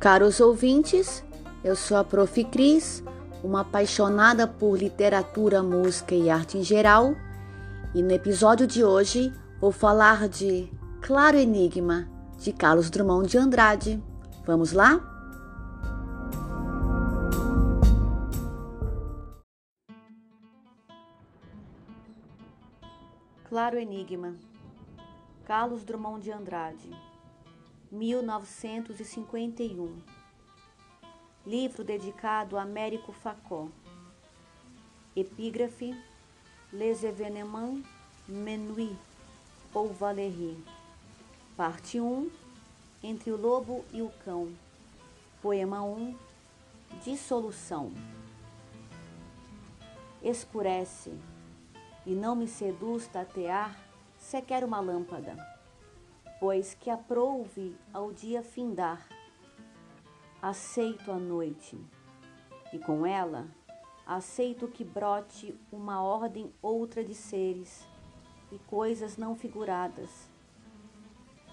Caros ouvintes, eu sou a Prof. Cris, uma apaixonada por literatura, música e arte em geral, e no episódio de hoje vou falar de Claro Enigma, de Carlos Drummond de Andrade. Vamos lá? Claro Enigma, Carlos Drummond de Andrade 1951. Livro dedicado a Américo Facó. Epígrafe Les événements Menuit ou Valéry. Parte 1 Entre o Lobo e o Cão. Poema 1 Dissolução. Escurece e não me seduz tatear sequer uma lâmpada pois que aprouve ao dia findar. Aceito a noite, e com ela aceito que brote uma ordem outra de seres e coisas não figuradas.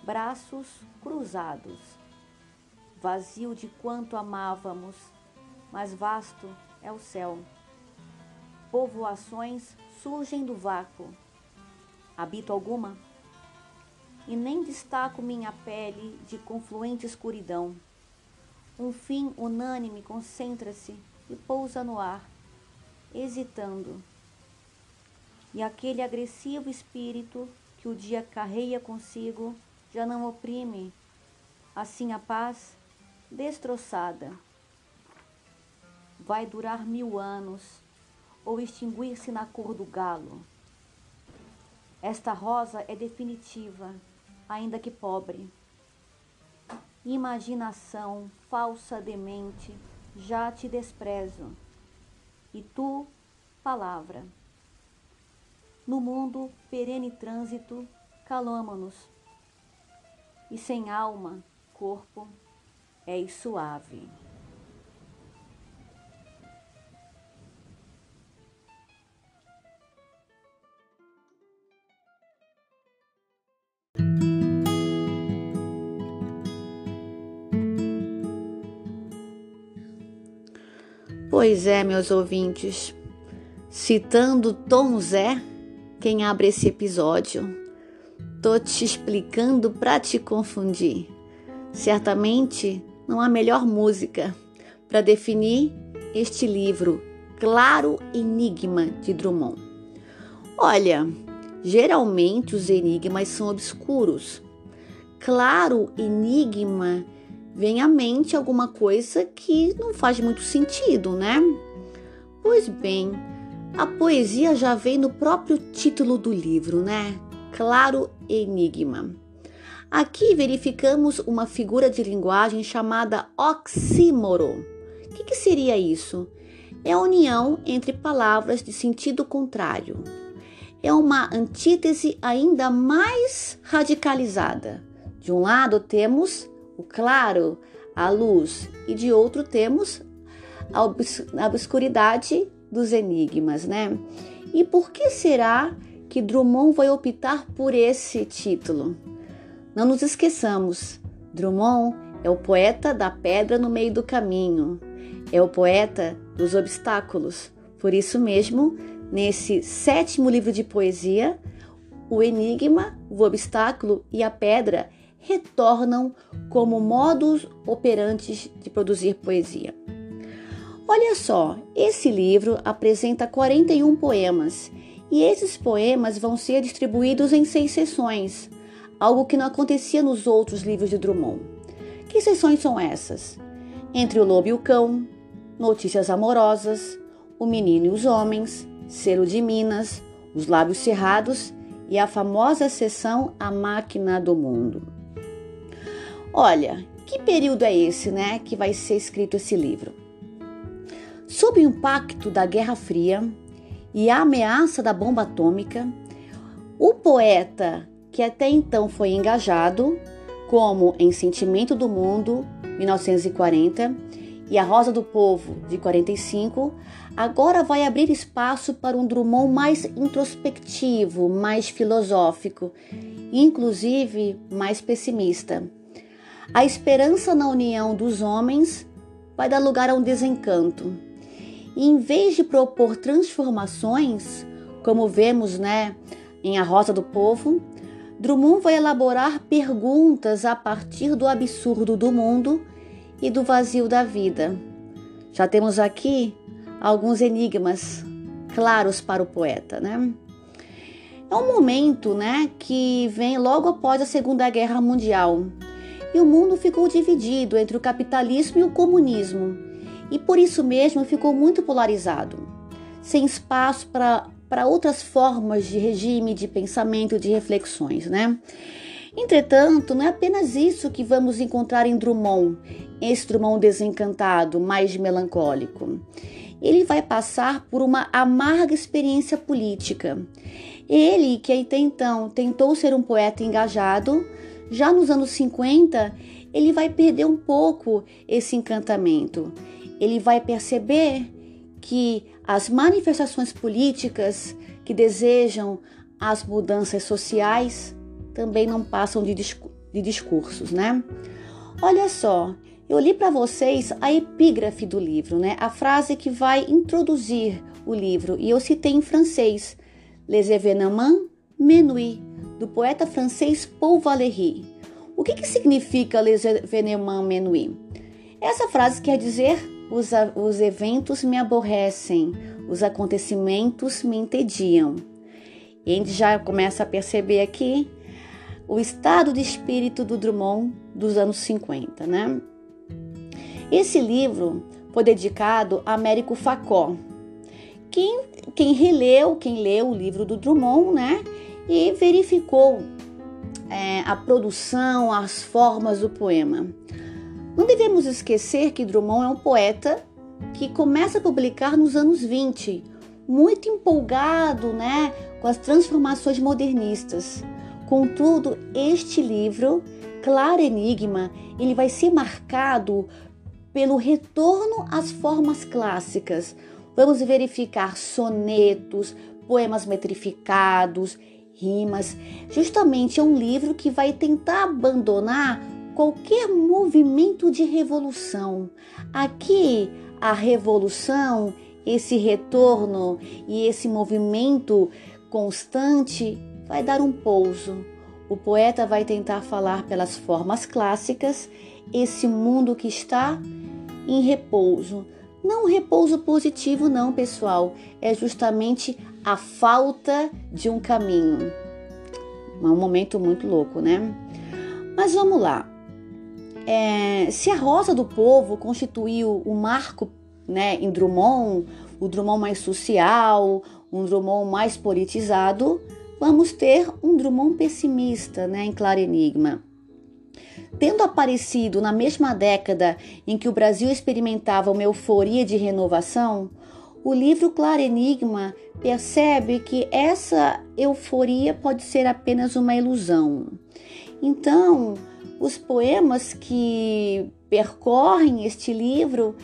Braços cruzados, vazio de quanto amávamos, mas vasto é o céu. Povoações surgem do vácuo. Habito alguma? E nem destaco minha pele de confluente escuridão. Um fim unânime concentra-se e pousa no ar, hesitando. E aquele agressivo espírito que o dia carreia consigo já não oprime, assim a paz, destroçada. Vai durar mil anos ou extinguir-se na cor do galo. Esta rosa é definitiva ainda que pobre. Imaginação falsa demente, já te desprezo. E tu, palavra. No mundo perene trânsito, calamo-nos. E sem alma, corpo, és suave. Pois é, meus ouvintes, citando Tom Zé, quem abre esse episódio, tô te explicando para te confundir. Certamente não há melhor música para definir este livro, Claro Enigma de Drummond. Olha, geralmente os enigmas são obscuros. Claro Enigma vem à mente alguma coisa que não faz muito sentido, né? Pois bem, a poesia já vem no próprio título do livro, né? Claro Enigma. Aqui verificamos uma figura de linguagem chamada oxímoro. O que, que seria isso? É a união entre palavras de sentido contrário. É uma antítese ainda mais radicalizada. De um lado temos o claro, a luz, e de outro temos a, obs a obscuridade dos enigmas, né? E por que será que Drummond vai optar por esse título? Não nos esqueçamos, Drummond é o poeta da pedra no meio do caminho, é o poeta dos obstáculos. Por isso mesmo, nesse sétimo livro de poesia, o enigma, o obstáculo e a pedra retornam como modos operantes de produzir poesia. Olha só, esse livro apresenta 41 poemas e esses poemas vão ser distribuídos em seis sessões, algo que não acontecia nos outros livros de Drummond. Que sessões são essas? Entre o Lobo e o Cão, Notícias Amorosas, O Menino e os Homens, Selo de Minas, Os Lábios Cerrados e a famosa sessão A Máquina do Mundo. Olha, que período é esse, né, que vai ser escrito esse livro? Sob o impacto da Guerra Fria e a ameaça da bomba atômica, o poeta que até então foi engajado, como em Sentimento do Mundo, 1940, e A Rosa do Povo, de 45, agora vai abrir espaço para um Drummond mais introspectivo, mais filosófico, inclusive mais pessimista A esperança na união dos homens vai dar lugar a um desencanto. E em vez de propor transformações, como vemos, né, em A Rosa do Povo, Drummond vai elaborar perguntas a partir do absurdo do mundo e do vazio da vida. Já temos aqui alguns enigmas claros para o poeta, né? É um momento, né, que vem logo após a Segunda Guerra Mundial. E o mundo ficou dividido entre o capitalismo e o comunismo. E por isso mesmo ficou muito polarizado, sem espaço para outras formas de regime, de pensamento, de reflexões, né? Entretanto, não é apenas isso que vamos encontrar em Drummond, esse Drummond desencantado, mais melancólico. Ele vai passar por uma amarga experiência política. Ele, que até então tentou ser um poeta engajado, já nos anos 50, ele vai perder um pouco esse encantamento. Ele vai perceber que as manifestações políticas que desejam as mudanças sociais também não passam de, de discursos, né? Olha só, eu li para vocês a epígrafe do livro, né? A frase que vai introduzir o livro e eu citei em francês, Les événements menui, do poeta francês Paul Valéry. O que, que significa Les événements menui? Essa frase quer dizer os, os eventos me aborrecem, os acontecimentos me entediam. E a gente já começa a perceber aqui o estado de espírito do Drummond dos anos 50, né? Esse livro foi dedicado a Américo Facó. Quem, quem releu, quem leu o livro do Drummond, né? E verificou é, a produção, as formas do poema. Não devemos esquecer que Drummond é um poeta que começa a publicar nos anos 20, muito empolgado né, com as transformações modernistas. Contudo, este livro, Claro Enigma, ele vai ser marcado pelo retorno às formas clássicas. Vamos verificar sonetos, poemas metrificados, rimas. Justamente é um livro que vai tentar abandonar qualquer movimento de revolução. Aqui, a revolução, esse retorno e esse movimento constante vai dar um pouso. O poeta vai tentar falar pelas formas clássicas esse mundo que está em repouso. Não repouso positivo, não, pessoal. É justamente a falta de um caminho. É um momento muito louco, né? Mas vamos lá. É, se a Rosa do Povo constituiu o marco né, em Drummond, o Drummond mais social, um Drummond mais politizado, vamos ter um Drummond pessimista né, em Claro Enigma. Tendo aparecido na mesma década em que o Brasil experimentava uma euforia de renovação, o livro Claro Enigma percebe que essa euforia pode ser apenas uma ilusão. Então, os poemas que percorrem este livro,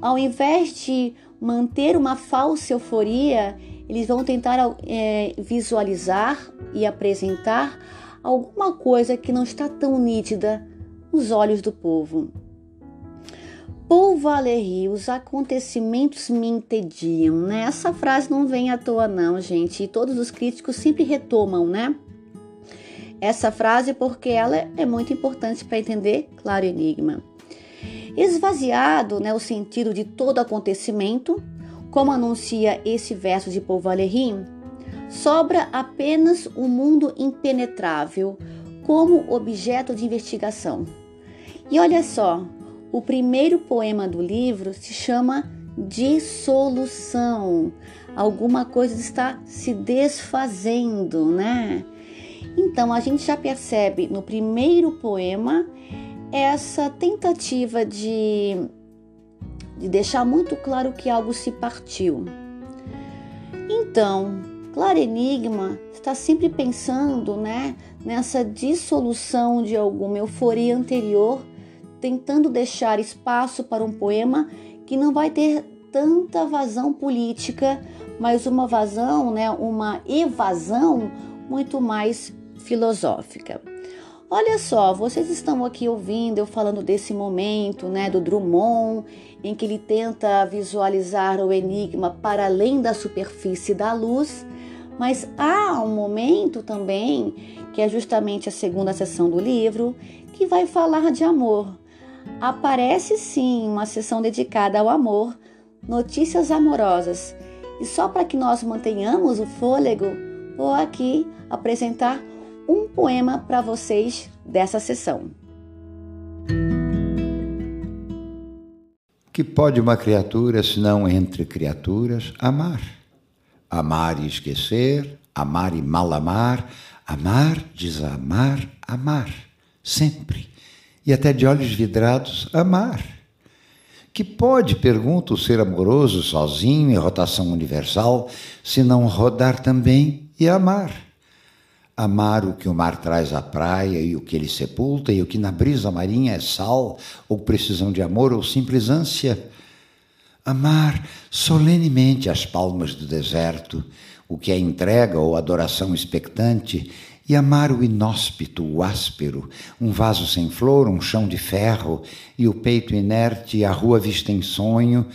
ao invés de manter uma falsa euforia, eles vão tentar é, visualizar e apresentar alguma coisa que não está tão nítida nos olhos do povo. Paul Valéry, os acontecimentos me entediam, né? Essa frase não vem à toa não, gente, e todos os críticos sempre retomam, né? Essa frase porque ela é muito importante para entender claro enigma. Esvaziado, né, o sentido de todo acontecimento, como anuncia esse verso de Paul Valéry, sobra apenas o um mundo impenetrável como objeto de investigação. E olha só, o primeiro poema do livro se chama Dissolução. Alguma coisa está se desfazendo, né? Então a gente já percebe no primeiro poema essa tentativa de, de deixar muito claro que algo se partiu. Então, Claro Enigma está sempre pensando né, nessa dissolução de alguma euforia anterior tentando deixar espaço para um poema que não vai ter tanta vazão política, mas uma vazão, né, uma evasão muito mais filosófica. Olha só, vocês estão aqui ouvindo eu falando desse momento, né, do Drummond, em que ele tenta visualizar o enigma para além da superfície da luz, mas há um momento também, que é justamente a segunda sessão do livro, que vai falar de amor. Aparece sim uma sessão dedicada ao amor, notícias amorosas. E só para que nós mantenhamos o fôlego, vou aqui apresentar um poema para vocês dessa sessão. Que pode uma criatura, se não entre criaturas, amar? Amar e esquecer, amar e mal amar, amar, desamar, amar, sempre. E até de olhos vidrados, amar. Que pode, pergunta o ser amoroso sozinho em rotação universal, se não rodar também e amar? amar o que o mar traz à praia e o que ele sepulta, e o que na brisa marinha é sal, ou precisão de amor, ou simples ânsia. Amar solenemente as palmas do deserto, o que é entrega ou adoração expectante, e amar o inóspito, o áspero, um vaso sem flor, um chão de ferro, e o peito inerte, a rua vista em sonho,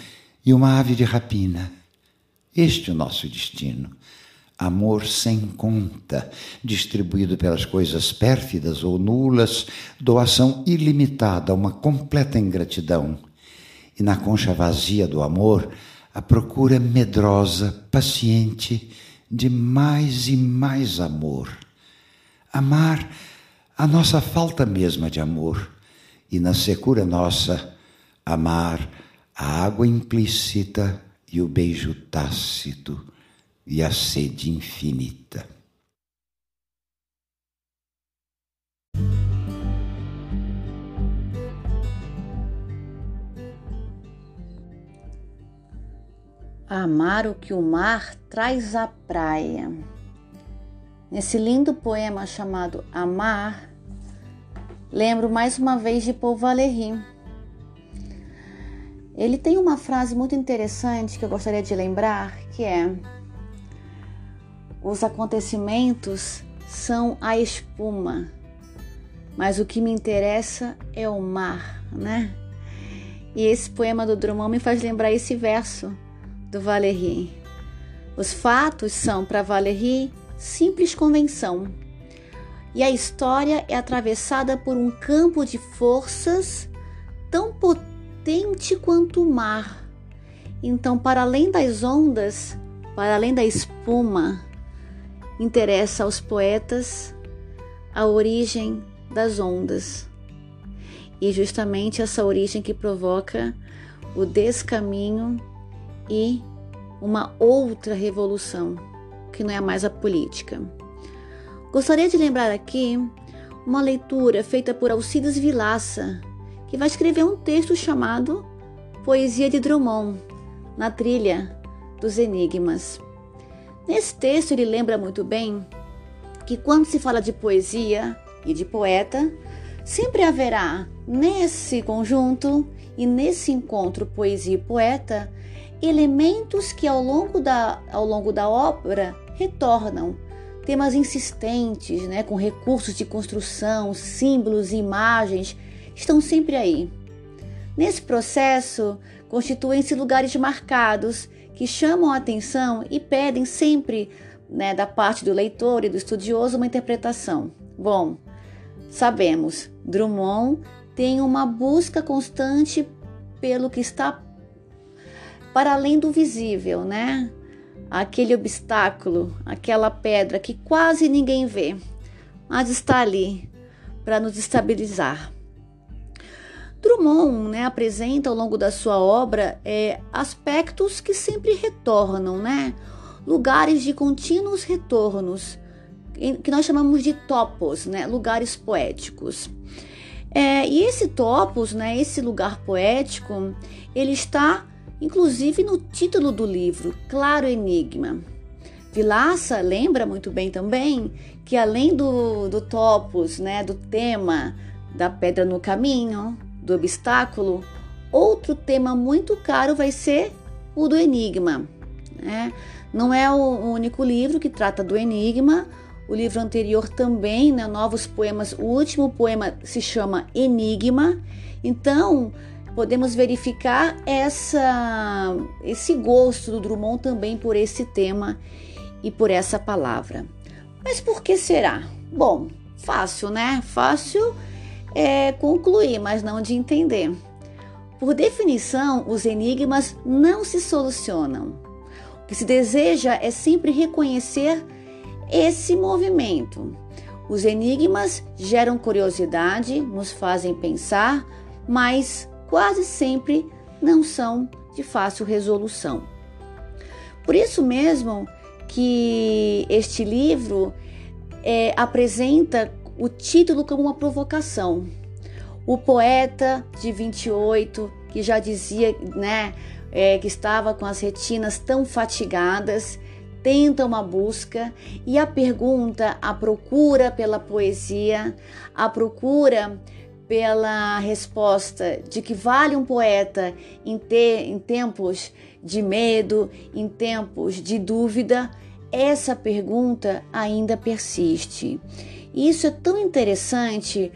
e uma ave de rapina. Este é o nosso destino amor sem conta, distribuído pelas coisas pérfidas ou nulas, doação ilimitada, uma completa ingratidão. E na concha vazia do amor, a procura medrosa, paciente, de mais e mais amor. Amar a nossa falta mesma de amor, e na secura nossa, amar a água implícita e o beijo tácito e a sede infinita. Amar o que o mar traz à praia. Nesse lindo poema chamado Amar, lembro mais uma vez de Paul Valéry. Ele tem uma frase muito interessante que eu gostaria de lembrar, que é: os acontecimentos são a espuma, mas o que me interessa é o mar, né? E esse poema do Drummond me faz lembrar esse verso do Valéry. Os fatos são para Valéry simples convenção. E a história é atravessada por um campo de forças tão potente quanto o mar. Então, para além das ondas, para além da espuma, interessa aos poetas a origem das ondas. E justamente essa origem que provoca o descaminho e uma outra revolução, que não é mais a política. Gostaria de lembrar aqui uma leitura feita por Alcides Vilaça, que vai escrever um texto chamado Poesia de Drummond, na trilha dos enigmas. Nesse texto, ele lembra muito bem que quando se fala de poesia e de poeta, sempre haverá nesse conjunto e nesse encontro poesia e poeta elementos que ao longo da, ao longo da obra retornam, temas insistentes, né, com recursos de construção, símbolos e imagens, estão sempre aí. Nesse processo, constituem-se lugares marcados que chamam a atenção e pedem sempre, né, da parte do leitor e do estudioso, uma interpretação. Bom, sabemos, Drummond tem uma busca constante pelo que está para além do visível, né? Aquele obstáculo, aquela pedra que quase ninguém vê, mas está ali para nos estabilizar. Drummond né, apresenta ao longo da sua obra é, aspectos que sempre retornam, né? lugares de contínuos retornos, que nós chamamos de topos, né? lugares poéticos. É, e esse topos, né, esse lugar poético, ele está inclusive no título do livro, Claro Enigma. Vilaça lembra muito bem também que além do, do topos, né, do tema da pedra no caminho, do obstáculo, outro tema muito caro vai ser o do enigma. Né? Não é o único livro que trata do enigma, o livro anterior também, né, Novos Poemas. O último poema se chama Enigma. Então, podemos verificar essa, esse gosto do Drummond também por esse tema e por essa palavra. Mas por que será? Bom, fácil, né? Fácil é concluir, mas não de entender. Por definição, os enigmas não se solucionam. O que se deseja é sempre reconhecer esse movimento. Os enigmas geram curiosidade, nos fazem pensar, mas quase sempre não são de fácil resolução. Por isso mesmo que este livro é, apresenta o título como uma provocação. O poeta de 28, que já dizia né, é, que estava com as retinas tão fatigadas, tenta uma busca e a pergunta, a procura pela poesia, a procura pela resposta de que vale um poeta em, ter, em tempos de medo, em tempos de dúvida, essa pergunta ainda persiste. E isso é tão interessante,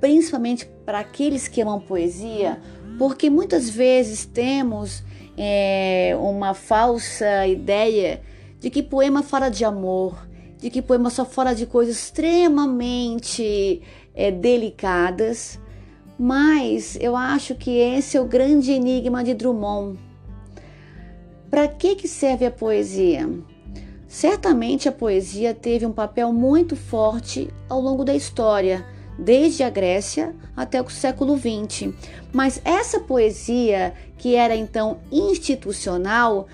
principalmente para aqueles que amam poesia, porque muitas vezes temos é, uma falsa ideia de que poema fala de amor, de que poema só fala de coisas extremamente é, delicadas, mas eu acho que esse é o grande enigma de Drummond. Para que, que serve a poesia? Certamente a poesia teve um papel muito forte ao longo da história, desde a Grécia até o século XX. Mas essa poesia, que era então institucional,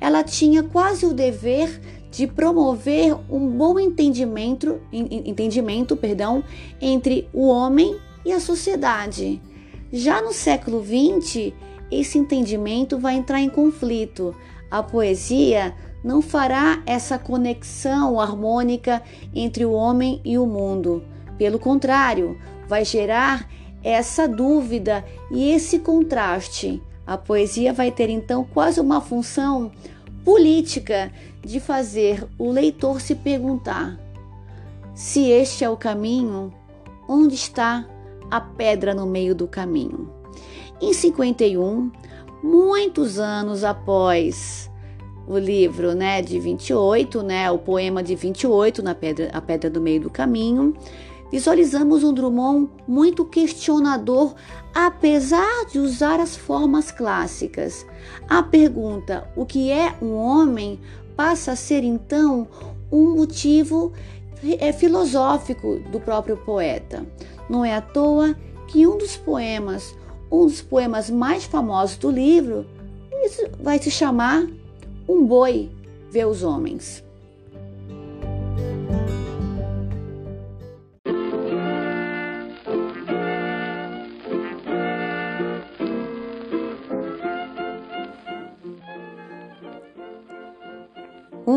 ela tinha quase o dever de promover um bom entendimento, entendimento perdão, entre o homem e a sociedade. Já no século XX, esse entendimento vai entrar em conflito. A poesia não fará essa conexão harmônica entre o homem e o mundo. Pelo contrário, vai gerar essa dúvida e esse contraste. A poesia vai ter então quase uma função política de fazer o leitor se perguntar: se este é o caminho, onde está a pedra no meio do caminho? Em 51, muitos anos após o livro, né, de 28, né, o poema de 28 na pedra, a pedra do meio do caminho, visualizamos um Drummond muito questionador, apesar de usar as formas clássicas. A pergunta: o que é um homem? Passa a ser então um motivo é, filosófico do próprio poeta. Não é à toa que um dos poemas, um dos poemas mais famosos do livro, vai se chamar Um Boi Vê os Homens.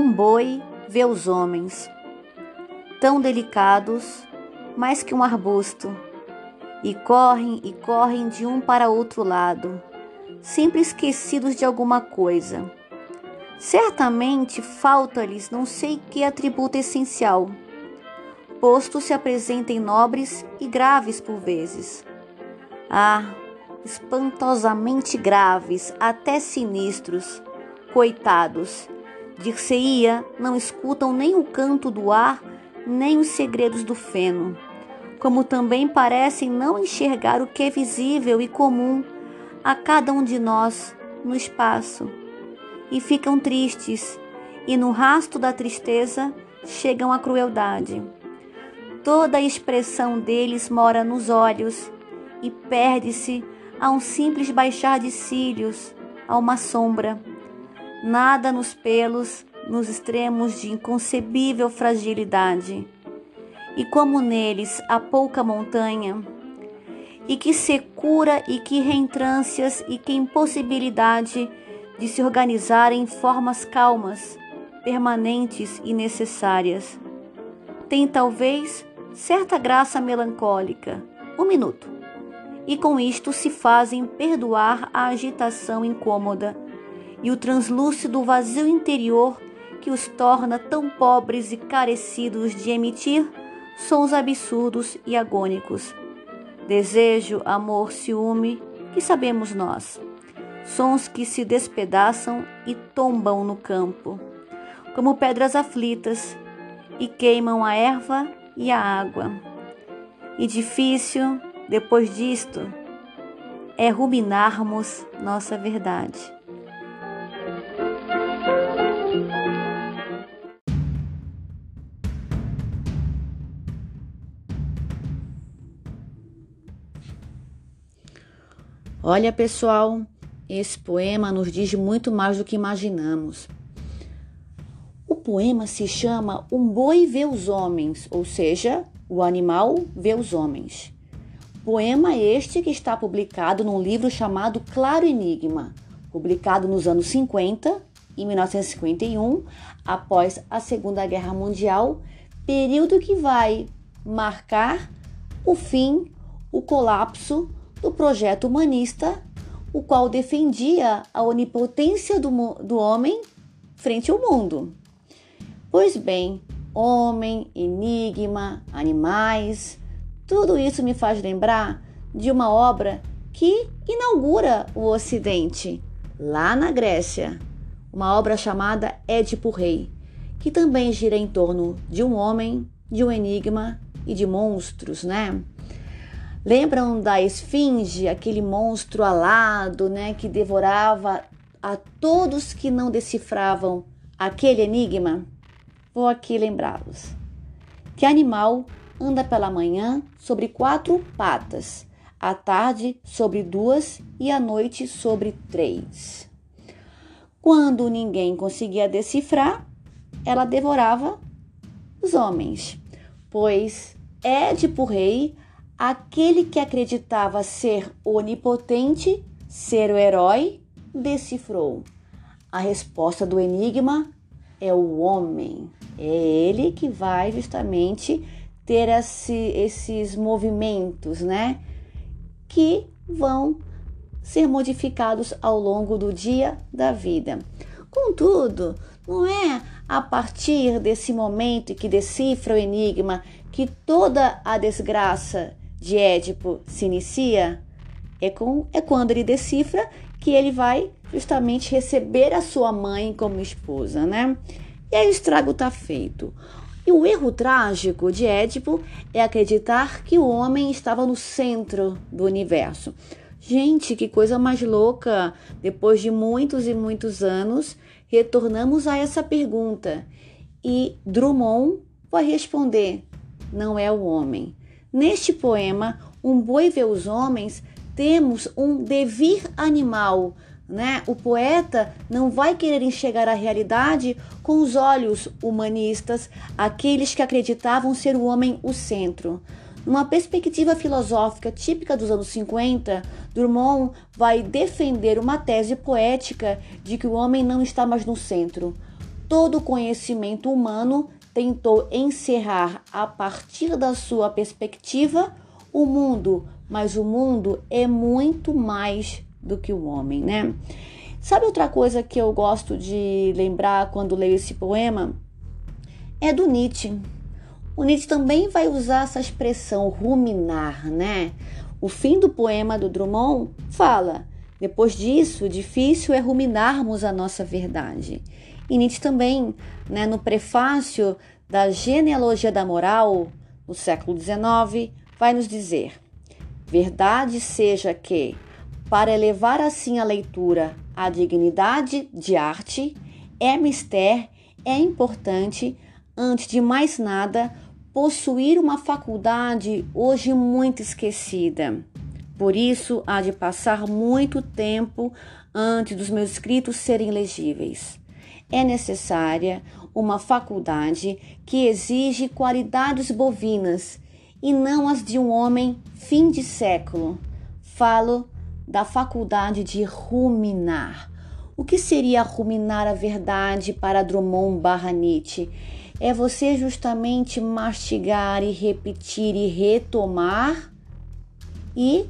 Um boi vê os homens, tão delicados, mais que um arbusto, e correm e correm de um para outro lado, sempre esquecidos de alguma coisa. Certamente falta-lhes não sei que atributo essencial, posto se apresentem nobres e graves por vezes. Ah, espantosamente graves, até sinistros, coitados Dir-se-ia, não escutam nem o canto do ar, nem os segredos do feno, como também parecem não enxergar o que é visível e comum a cada um de nós no espaço, e ficam tristes, e no rasto da tristeza chegam à crueldade. Toda a expressão deles mora nos olhos e perde-se a um simples baixar de cílios, a uma sombra nada nos pelos, nos extremos de inconcebível fragilidade. E como neles há pouca montanha, e que secura e que reentrâncias e que impossibilidade de se organizar em formas calmas, permanentes e necessárias. Tem talvez certa graça melancólica. Um minuto. E com isto se fazem perdoar a agitação incômoda e o translúcido vazio interior que os torna tão pobres e carecidos de emitir sons absurdos e agônicos. Desejo, amor, ciúme, que sabemos nós. Sons que se despedaçam e tombam no campo, como pedras aflitas, e queimam a erva e a água. E difícil, depois disto, é ruminarmos nossa verdade. Olha, pessoal, esse poema nos diz muito mais do que imaginamos. O poema se chama Um boi vê os homens, ou seja, o animal vê os homens. Poema este que está publicado num livro chamado Claro Enigma, publicado nos anos 50, em 1951, após a Segunda Guerra Mundial, período que vai marcar o fim, o colapso do projeto humanista, o qual defendia a onipotência do, do homem frente ao mundo. Pois bem, homem, enigma, animais, tudo isso me faz lembrar de uma obra que inaugura o Ocidente, lá na Grécia, uma obra chamada Édipo Rei, que também gira em torno de um homem, de um enigma e de monstros, né? Lembram da esfinge, aquele monstro alado, né, que devorava a todos que não decifravam aquele enigma? Vou aqui lembrá-los. Que animal anda pela manhã sobre quatro patas, à tarde sobre duas e à noite sobre três. Quando ninguém conseguia decifrar, ela devorava os homens, pois Édipo Rei Aquele que acreditava ser onipotente, ser o herói, decifrou. A resposta do enigma é o homem. É ele que vai justamente ter esse, esses movimentos, né? Que vão ser modificados ao longo do dia da vida. Contudo, não é a partir desse momento que decifra o enigma que toda a desgraça de Édipo se inicia é, com, é quando ele decifra que ele vai justamente receber a sua mãe como esposa, né? E aí o estrago está feito. E o erro trágico de Édipo é acreditar que o homem estava no centro do universo. Gente, que coisa mais louca! Depois de muitos e muitos anos, retornamos a essa pergunta e Drummond vai responder: não é o homem, Neste poema, Um boi vê os homens, temos um devir animal, né? O poeta não vai querer enxergar a realidade com os olhos humanistas, aqueles que acreditavam ser o homem o centro. Numa perspectiva filosófica típica dos anos 50, Drummond vai defender uma tese poética de que o homem não está mais no centro. Todo conhecimento humano tentou encerrar a partir da sua perspectiva o mundo, mas o mundo é muito mais do que o homem, né? Sabe outra coisa que eu gosto de lembrar quando leio esse poema? É do Nietzsche. O Nietzsche também vai usar essa expressão ruminar, né? O fim do poema do Drummond fala: depois disso, difícil é ruminarmos a nossa verdade. E Nietzsche também, né, no prefácio da Genealogia da Moral, no século XIX, vai nos dizer: verdade seja que, para elevar assim a leitura à dignidade de arte, é mister, é importante, antes de mais nada, possuir uma faculdade hoje muito esquecida. Por isso, há de passar muito tempo antes dos meus escritos serem legíveis é necessária uma faculdade que exige qualidades bovinas e não as de um homem fim de século. Falo da faculdade de ruminar. O que seria ruminar a verdade para Drummond barra Nietzsche? É você justamente mastigar e repetir e retomar e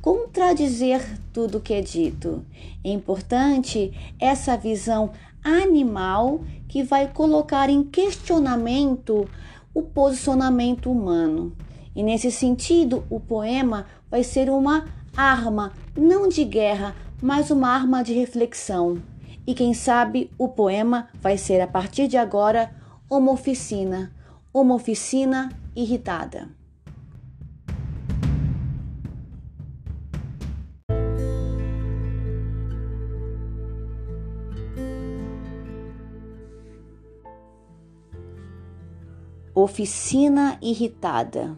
contradizer tudo que é dito. É importante essa visão animal que vai colocar em questionamento o posicionamento humano. E nesse sentido, o poema vai ser uma arma, não de guerra, mas uma arma de reflexão. E quem sabe o poema vai ser a partir de agora uma oficina, uma oficina irritada. Oficina irritada.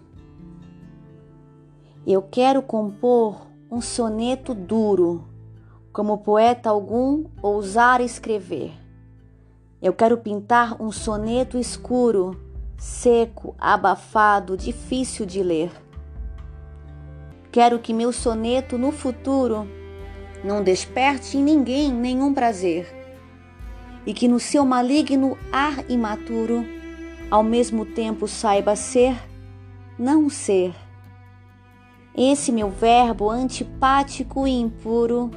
Eu quero compor um soneto duro, como poeta algum ousar escrever. Eu quero pintar um soneto escuro, seco, abafado, difícil de ler. Quero que meu soneto no futuro não desperte em ninguém nenhum prazer, e que no seu maligno ar imaturo ao mesmo tempo saiba ser, não ser. Esse meu verbo antipático e impuro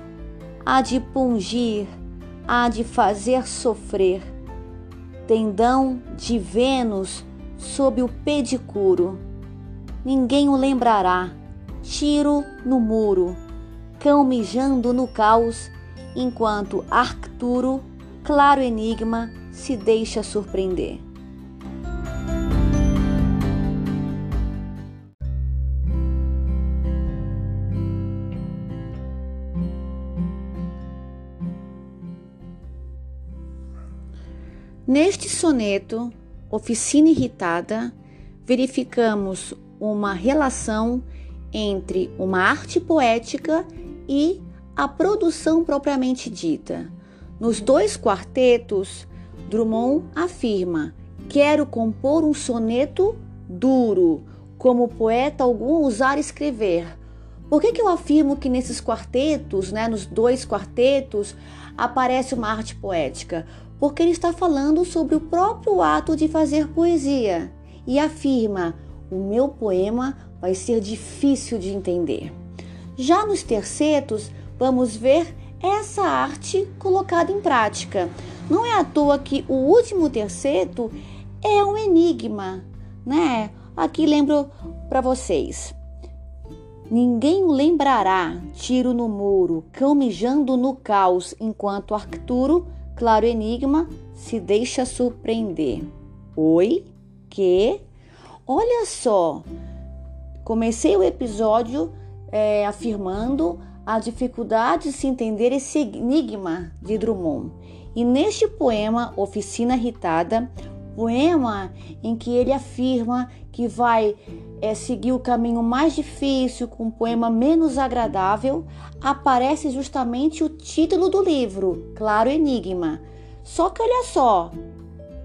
há de pungir, há de fazer sofrer. Tendão de Vênus sob o pedicuro. Ninguém o lembrará. Tiro no muro, cão mijando no caos, enquanto Arcturo, claro enigma, se deixa surpreender. Neste soneto, Oficina Irritada, verificamos uma relação entre uma arte poética e a produção propriamente dita. Nos dois quartetos, Drummond afirma: Quero compor um soneto duro, como poeta algum usar escrever. Por que, que eu afirmo que nesses quartetos, né, nos dois quartetos, aparece uma arte poética? Porque ele está falando sobre o próprio ato de fazer poesia e afirma: o meu poema vai ser difícil de entender. Já nos tercetos, vamos ver essa arte colocada em prática. Não é à toa que o último terceto é um enigma, né? Aqui lembro para vocês. Ninguém lembrará, tiro no muro, cão mijando no caos, enquanto Arcturo claro enigma, se deixa surpreender. Oi? Que? Olha só, comecei o episódio é, afirmando a dificuldade de se entender esse enigma de Drummond. E neste poema, Oficina Irritada, poema em que ele afirma que vai é, seguir o caminho mais difícil, com um poema menos agradável, aparece justamente o título do livro, Claro Enigma. Só que olha só,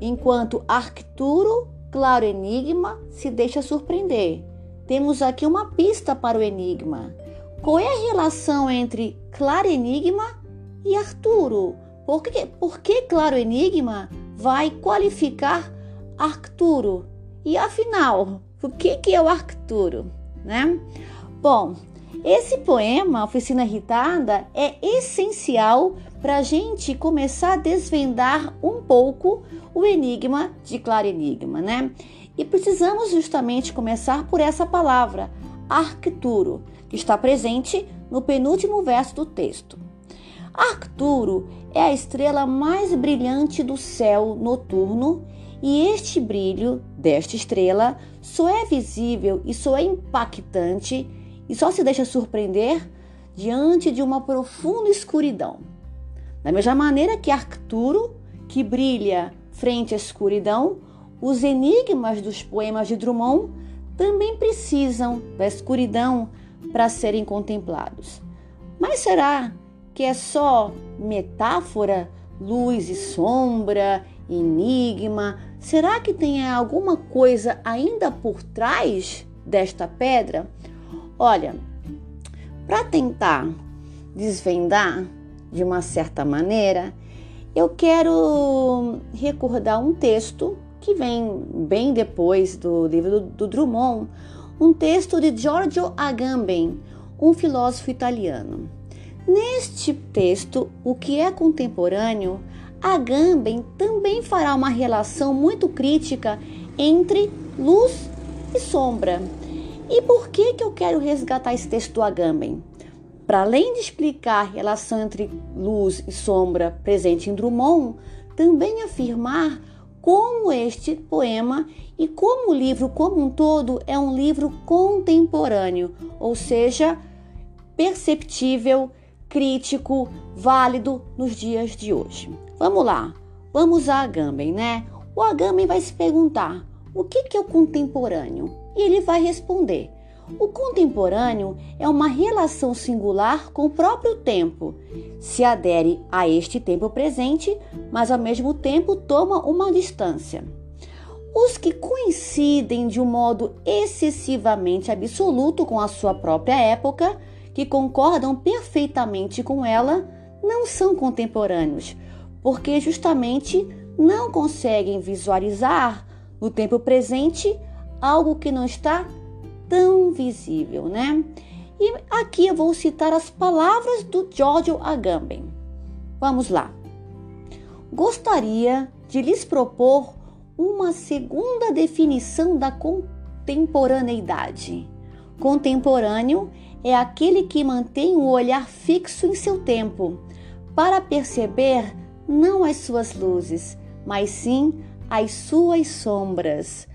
enquanto Arcturo, Claro Enigma, se deixa surpreender. Temos aqui uma pista para o enigma. Qual é a relação entre Claro Enigma e Arturo? Por que, por que Claro Enigma vai qualificar Arcturo? E afinal, o que, que é o Arcturo? Né? Bom, esse poema, Oficina Irritada, é essencial para a gente começar a desvendar um pouco o enigma de Claro Enigma, né? E precisamos justamente começar por essa palavra, Arcturo, que está presente no penúltimo verso do texto. Arcturo é a estrela mais brilhante do céu noturno e este brilho desta estrela só é visível e só é impactante e só se deixa surpreender diante de uma profunda escuridão. Da mesma maneira que Arcturo, que brilha frente à escuridão, os enigmas dos poemas de Drummond também precisam da escuridão para serem contemplados. Mas será que é só metáfora, luz e sombra, enigma? Será que tem alguma coisa ainda por trás desta pedra? Olha, para tentar desvendar de uma certa maneira, eu quero recordar um texto que vem bem depois do livro do, Drummond, um texto de Giorgio Agamben, um filósofo italiano. Neste texto, o que é contemporâneo Agamben também fará uma relação muito crítica entre luz e sombra. E por que, que eu quero resgatar esse texto do Agamben? Para além de explicar a relação entre luz e sombra presente em Drummond, também afirmar como este poema e como o livro como um todo é um livro contemporâneo, ou seja, perceptível, crítico, válido nos dias de hoje. Vamos lá, vamos a Agamben, né? O Agamben vai se perguntar: o que é o contemporâneo? E ele vai responder: o contemporâneo é uma relação singular com o próprio tempo. Se adere a este tempo presente, mas ao mesmo tempo toma uma distância. Os que coincidem de um modo excessivamente absoluto com a sua própria época, que concordam perfeitamente com ela, não são contemporâneos, porque justamente não conseguem visualizar no tempo presente algo que não está tão visível, né? E aqui eu vou citar as palavras do Giorgio Agamben. Vamos lá. Gostaria de lhes propor uma segunda definição da contemporaneidade. Contemporâneo aquele que mantém o olhar fixo em seu tempo, para perceber não as suas luzes, mas sim as suas sombras.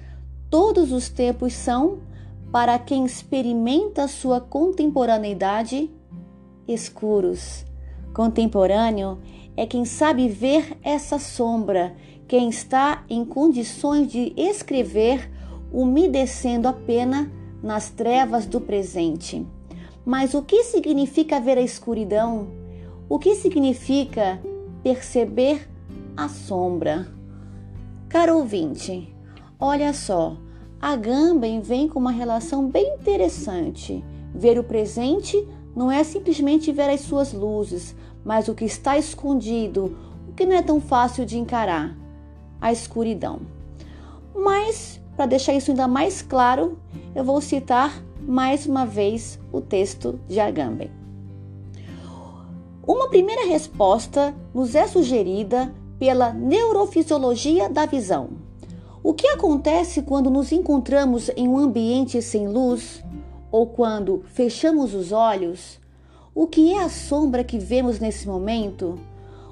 Todos os tempos são para quem experimenta sua contemporaneidade, escuros. Contemporâneo é quem sabe ver essa sombra, quem está em condições de escrever, umedecendo a pena nas trevas do presente. Mas o que significa ver a escuridão? O que significa perceber a sombra? Caro ouvinte, olha só. Agamben vem com uma relação bem interessante. Ver o presente não é simplesmente ver as suas luzes, mas o que está escondido, o que não é tão fácil de encarar a escuridão. Mas, para deixar isso ainda mais claro, eu vou citar mais uma vez o texto de Agamben. Uma primeira resposta nos é sugerida pela neurofisiologia da visão. O que acontece quando nos encontramos em um ambiente sem luz ou quando fechamos os olhos? O que é a sombra que vemos nesse momento?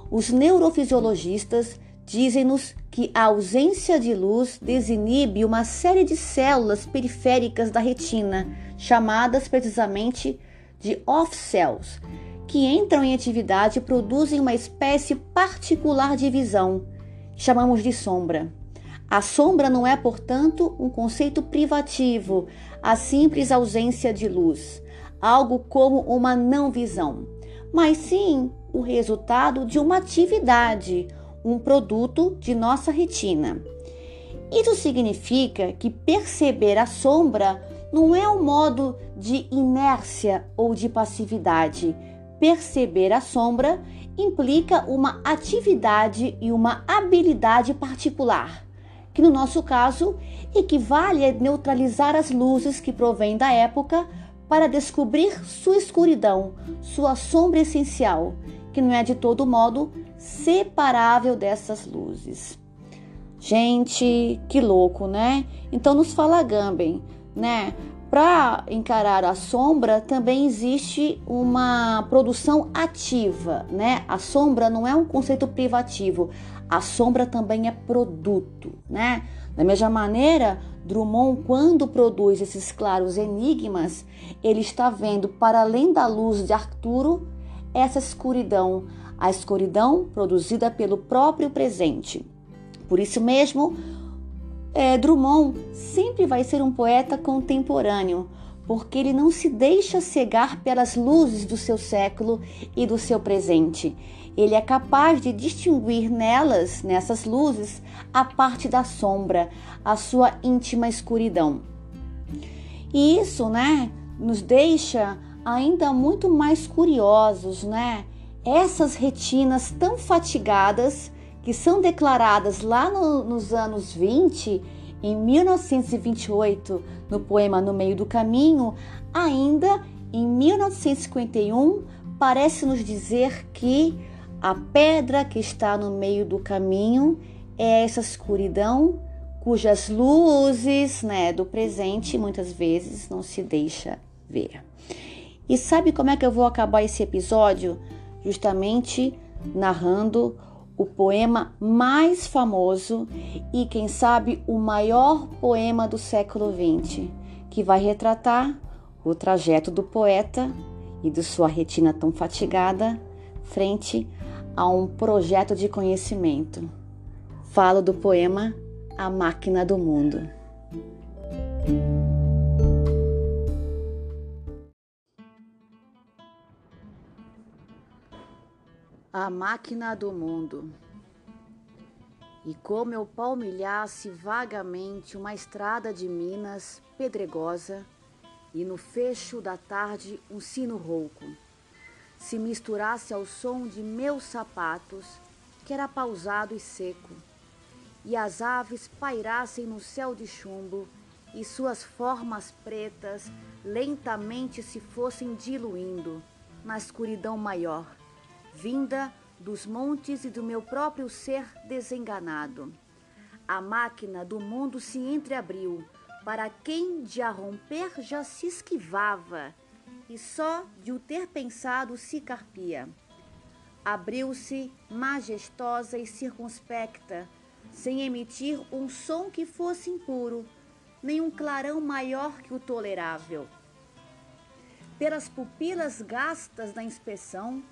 Os neurofisiologistas dizem-nos que a ausência de luz desinibe uma série de células periféricas da retina, chamadas precisamente de off cells, que entram em atividade e produzem uma espécie particular de visão, que chamamos de sombra. A sombra não é, portanto, um conceito privativo, a simples ausência de luz, algo como uma não visão, mas sim o resultado de uma atividade, um produto de nossa retina. Isso significa que perceber a sombra não é um modo de inércia ou de passividade. Perceber a sombra implica uma atividade e uma habilidade particular que no nosso caso equivale a neutralizar as luzes que provêm da época para descobrir sua escuridão, sua sombra essencial, que não é de todo modo separável dessas luzes. Gente, que louco, né? Então nos fala Gamben, né? Para encarar a sombra também existe uma produção ativa, né? A sombra não é um conceito privativo, a sombra também é produto, né? Da mesma maneira, Drummond, quando produz esses claros enigmas, ele está vendo para além da luz de Arturo essa escuridão, a escuridão produzida pelo próprio presente. Por isso mesmo, é, Drummond sempre vai ser um poeta contemporâneo, porque ele não se deixa cegar pelas luzes do seu século e do seu presente. Ele é capaz de distinguir nelas, nessas luzes, a parte da sombra, a sua íntima escuridão. E isso, né, nos deixa ainda muito mais curiosos, né? Essas retinas tão fatigadas que são declaradas lá no, nos anos 20, em 1928, no poema No Meio do Caminho, ainda em 1951, parece nos dizer que A pedra que está no meio do caminho é essa escuridão cujas luzes né, do presente muitas vezes não se deixa ver. E sabe como é que eu vou acabar esse episódio? Justamente narrando o poema mais famoso e, quem sabe, o maior poema do século XX, que vai retratar o trajeto do poeta e de sua retina tão fatigada frente a um projeto de conhecimento. Falo do poema A Máquina do Mundo. A máquina do mundo. E como eu palmilhasse vagamente uma estrada de Minas pedregosa, e no fecho da tarde um sino rouco se misturasse ao som de meus sapatos, que era pausado e seco, e as aves pairassem no céu de chumbo e suas formas pretas lentamente se fossem diluindo na escuridão maior, vinda dos montes e do meu próprio ser desenganado. A máquina do mundo se entreabriu para quem de a romper já se esquivava e só de o ter pensado se carpia. Abriu-se majestosa e circunspecta, sem emitir um som que fosse impuro, nem um clarão maior que o tolerável. Pelas pupilas gastas na inspeção,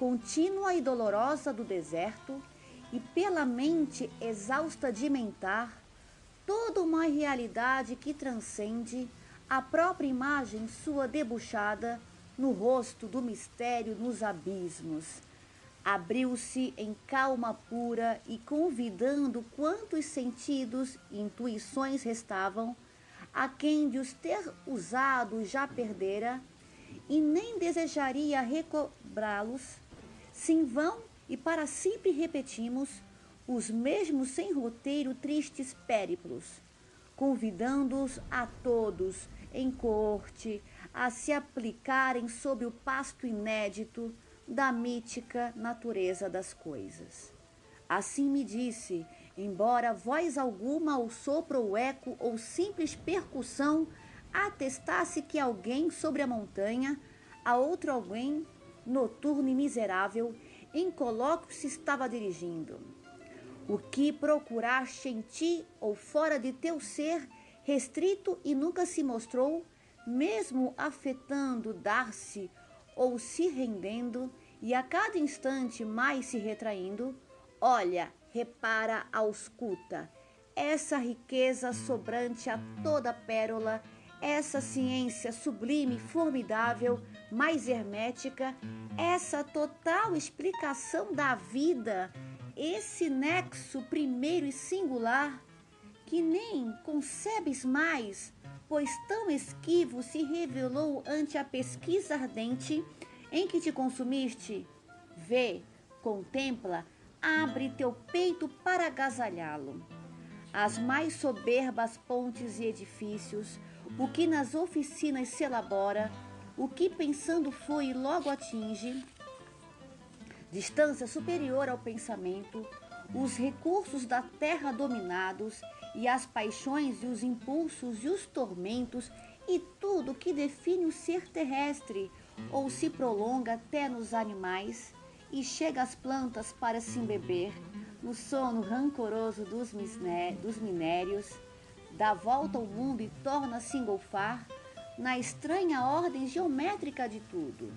contínua e dolorosa do deserto, e pela mente exausta de mentar, toda uma realidade que transcende a própria imagem sua debuxada no rosto do mistério nos abismos. Abriu-se em calma pura e convidando quantos sentidos e intuições restavam, a quem de os ter usado já perdera, e nem desejaria recobrá-los, se em vão e para sempre repetimos os mesmos sem roteiro tristes périplos, convidando-os a todos em corte a se aplicarem sob o pasto inédito da mítica natureza das coisas. Assim me disse, embora voz alguma ou sopro ou eco ou simples percussão atestasse que alguém sobre a montanha, a outro alguém, noturno e miserável, em colóquio se estava dirigindo. O que procuraste em ti ou fora de teu ser, restrito e nunca se mostrou, mesmo afetando dar-se ou se rendendo, e a cada instante mais se retraindo, olha, repara, ausculta, essa riqueza sobrante a toda pérola, essa ciência sublime, formidável, mais hermética, essa total explicação da vida esse nexo primeiro e singular, que nem concebes mais, pois tão esquivo se revelou ante a pesquisa ardente em que te consumiste? Vê, contempla, abre teu peito para agasalhá-lo. As mais soberbas pontes e edifícios, o que nas oficinas se elabora, o que pensando foi e logo atinge, distância superior ao pensamento, os recursos da terra dominados e as paixões e os impulsos e os tormentos e tudo que define o ser terrestre ou se prolonga até nos animais e chega às plantas para se embeber no sono rancoroso dos, dos minérios, dá volta ao mundo e torna-se engolfar na estranha ordem geométrica de tudo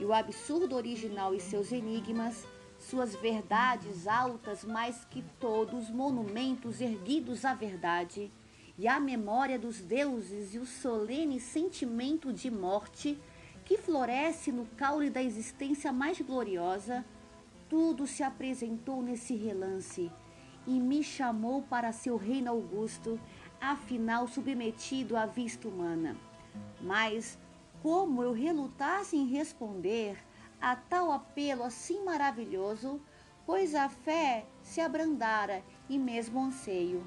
e o absurdo original e seus enigmas, suas verdades altas mais que todos monumentos erguidos à verdade e à memória dos deuses e o solene sentimento de morte que floresce no caule da existência mais gloriosa, tudo se apresentou nesse relance e me chamou para seu reino augusto, afinal submetido à vista humana. Mas como eu relutasse em responder a tal apelo assim maravilhoso, pois a fé se abrandara e mesmo anseio.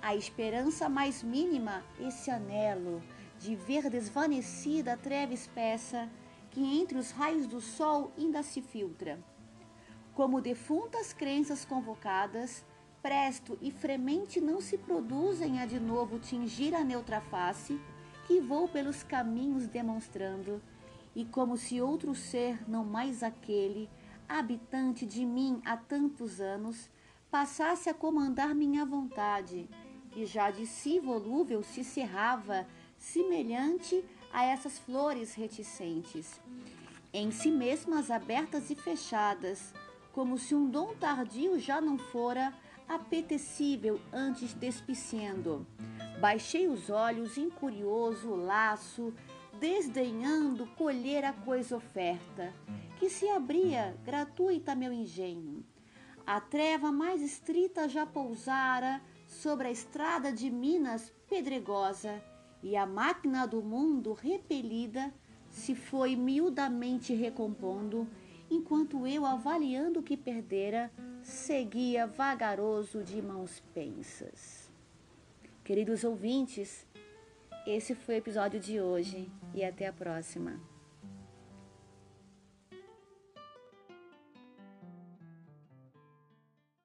A esperança mais mínima, esse anelo de ver desvanecida a treva espessa que entre os raios do sol ainda se filtra. Como defuntas crenças convocadas, presto e fremente não se produzem a de novo tingir a neutra face, que vou pelos caminhos demonstrando, e como se outro ser, não mais aquele, habitante de mim há tantos anos, passasse a comandar minha vontade, e já de si volúvel se cerrava, semelhante a essas flores reticentes, em si mesmas abertas e fechadas, como se um dom tardio já não fora apetecível antes despiciando. Baixei os olhos, incurioso o laço, desdenhando colher a coisa oferta, que se abria gratuita meu engenho. A treva mais estrita já pousara sobre a estrada de Minas pedregosa, e a máquina do mundo repelida se foi miudamente recompondo, enquanto eu, avaliando o que perdera, seguia vagaroso de mãos pensas. Queridos ouvintes, esse foi o episódio de hoje e até a próxima.